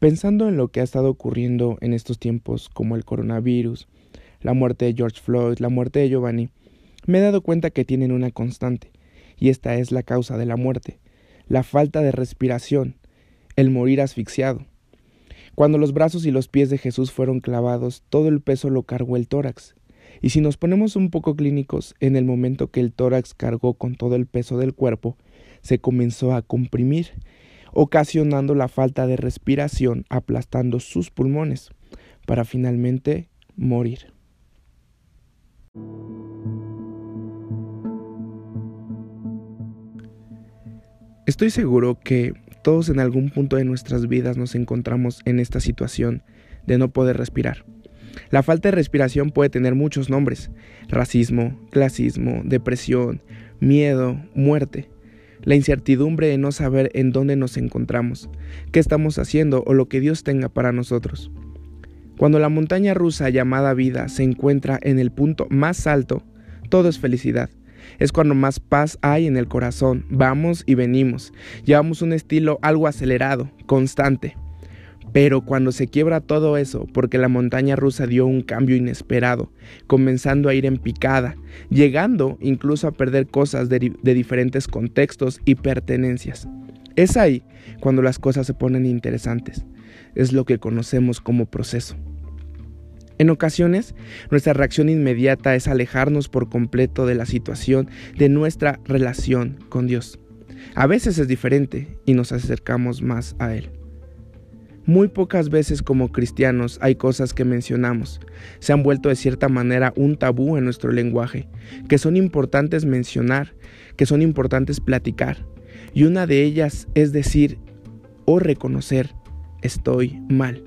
Pensando en lo que ha estado ocurriendo en estos tiempos como el coronavirus, la muerte de George Floyd, la muerte de Giovanni, me he dado cuenta que tienen una constante, y esta es la causa de la muerte, la falta de respiración, el morir asfixiado. Cuando los brazos y los pies de Jesús fueron clavados, todo el peso lo cargó el tórax. Y si nos ponemos un poco clínicos, en el momento que el tórax cargó con todo el peso del cuerpo, se comenzó a comprimir, ocasionando la falta de respiración, aplastando sus pulmones, para finalmente morir. Estoy seguro que todos en algún punto de nuestras vidas nos encontramos en esta situación de no poder respirar. La falta de respiración puede tener muchos nombres, racismo, clasismo, depresión, miedo, muerte, la incertidumbre de no saber en dónde nos encontramos, qué estamos haciendo o lo que Dios tenga para nosotros. Cuando la montaña rusa llamada vida se encuentra en el punto más alto, todo es felicidad. Es cuando más paz hay en el corazón. Vamos y venimos. Llevamos un estilo algo acelerado, constante. Pero cuando se quiebra todo eso, porque la montaña rusa dio un cambio inesperado, comenzando a ir en picada, llegando incluso a perder cosas de, de, diferentes contextos y pertenencias. Es ahí cuando las cosas se ponen interesantes. Es lo que conocemos como proceso. En ocasiones, nuestra reacción inmediata es alejarnos por completo de la situación de nuestra relación con Dios. A veces es diferente y nos acercamos más a Él. Muy pocas veces como cristianos hay cosas que mencionamos, se han vuelto de cierta manera un tabú en nuestro lenguaje, que son importantes mencionar, que son importantes platicar, y una de ellas es decir o reconocer, estoy mal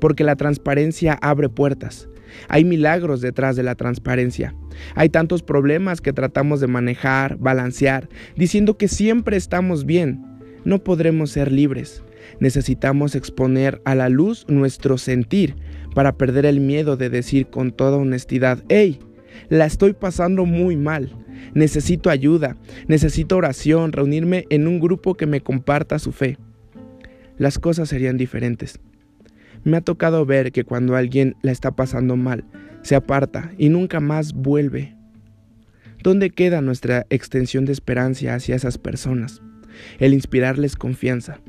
porque la transparencia abre puertas. Hay milagros detrás de la transparencia. Hay tantos problemas que tratamos de manejar, balancear, diciendo que siempre estamos bien. No podremos ser libres. Necesitamos exponer a la luz nuestro sentir para perder el miedo de decir con toda honestidad, hey, la estoy pasando muy mal. Necesito ayuda, necesito oración, reunirme en un grupo que me comparta su fe. Las cosas serían diferentes. Me ha tocado ver que cuando alguien la está pasando mal, se aparta y nunca más vuelve. ¿Dónde queda nuestra extensión de esperanza hacia esas personas? El inspirarles confianza.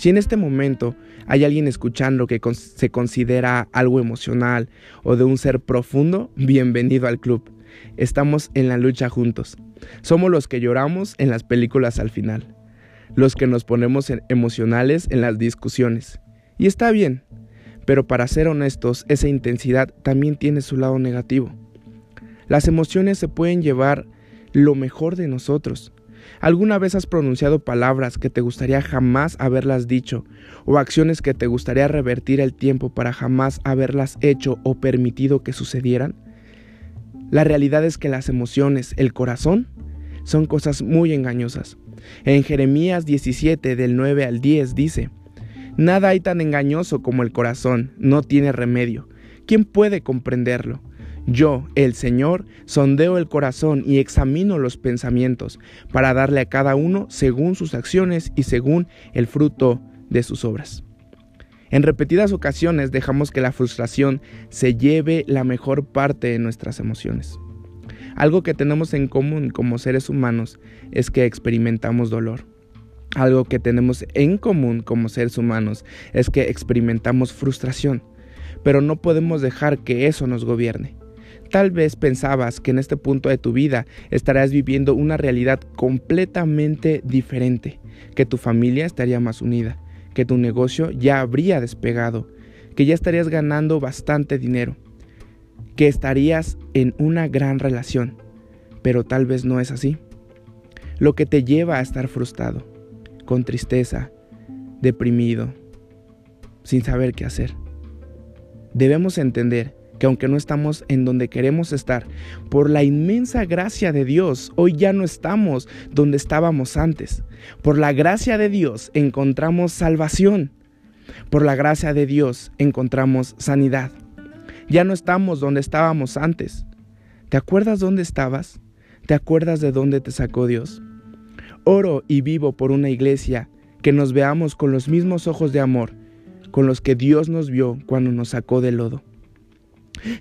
Si en este momento hay alguien escuchando que se considera algo emocional o de un ser profundo, bienvenido al club. Estamos en la lucha juntos. Somos los que lloramos en las películas al final, los que nos ponemos emocionales en las discusiones y está bien, pero para ser honestos, esa intensidad también tiene su lado negativo. Las emociones se pueden llevar lo mejor de nosotros. ¿Alguna vez has pronunciado palabras que te gustaría jamás haberlas dicho o acciones que te gustaría revertir el tiempo para jamás haberlas hecho o permitido que sucedieran? La realidad es que las emociones, el corazón, son cosas muy engañosas. En Jeremías 17 del 9 al 10 dice, Nada hay tan engañoso como el corazón, no tiene remedio. ¿Quién puede comprenderlo? Yo, el Señor, sondeo el corazón y examino los pensamientos, para darle a cada uno según sus acciones y según el fruto de sus obras. En repetidas ocasiones dejamos que la frustración se lleve la mejor parte de nuestras emociones. Algo que tenemos en común como seres humanos es que experimentamos dolor. Algo que tenemos en común como seres humanos es que experimentamos frustración, pero no podemos dejar que eso nos gobierne. Tal vez pensabas que en este punto de tu vida estarás viviendo una realidad completamente diferente, que tu familia estaría más unida, que tu negocio ya habría despegado, que ya estarías ganando bastante dinero, que estarías en una gran relación, pero tal vez no es así. Lo que te lleva a estar frustrado con tristeza, deprimido, sin saber qué hacer. Debemos entender que aunque no estamos en donde queremos estar, por la inmensa gracia de Dios, hoy ya no estamos donde estábamos antes. Por la gracia de Dios encontramos salvación. Por la gracia de Dios encontramos sanidad. Ya no estamos donde estábamos antes. ¿Te acuerdas dónde estabas? ¿Te acuerdas de dónde te sacó Dios? Oro y vivo por una iglesia que nos veamos con los mismos ojos de amor con los que Dios nos vio cuando nos sacó del lodo.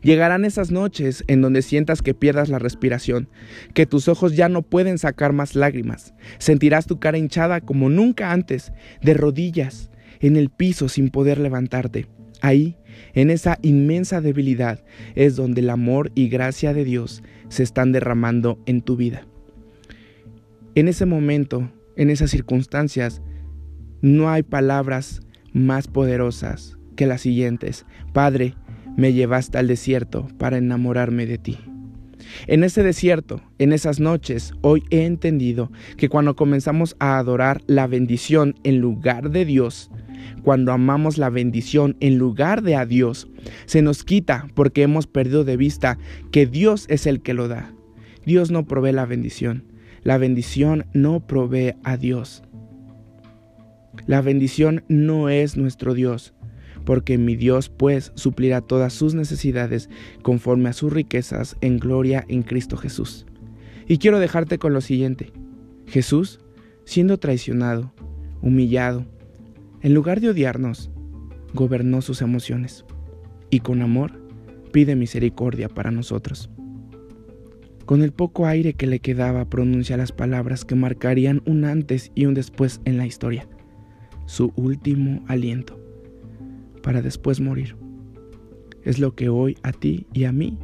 Llegarán esas noches en donde sientas que pierdas la respiración, que tus ojos ya no pueden sacar más lágrimas. Sentirás tu cara hinchada como nunca antes, de rodillas, en el piso sin poder levantarte. Ahí, en esa inmensa debilidad, es donde el amor y gracia de Dios se están derramando en tu vida. En ese momento, en esas circunstancias, no hay palabras más poderosas que las siguientes. Padre, me llevaste al desierto para enamorarme de ti. En ese desierto, en esas noches, hoy he entendido que cuando comenzamos a adorar la bendición en lugar de Dios, cuando amamos la bendición en lugar de a Dios, se nos quita porque hemos perdido de vista que Dios es el que lo da. Dios no provee la bendición. La bendición no provee a Dios. La bendición no es nuestro Dios porque mi Dios pues suplirá todas sus necesidades conforme a sus riquezas en gloria en Cristo Jesús. Y quiero dejarte con lo siguiente. Jesús, siendo traicionado, humillado, en lugar de odiarnos, gobernó sus emociones y con amor pide misericordia para nosotros. Con el poco aire que le quedaba pronuncia las palabras que marcarían un antes y un después en la historia, su último aliento para después morir. Es lo que hoy a ti y a mí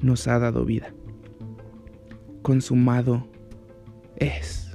nos ha dado vida. Consumado es.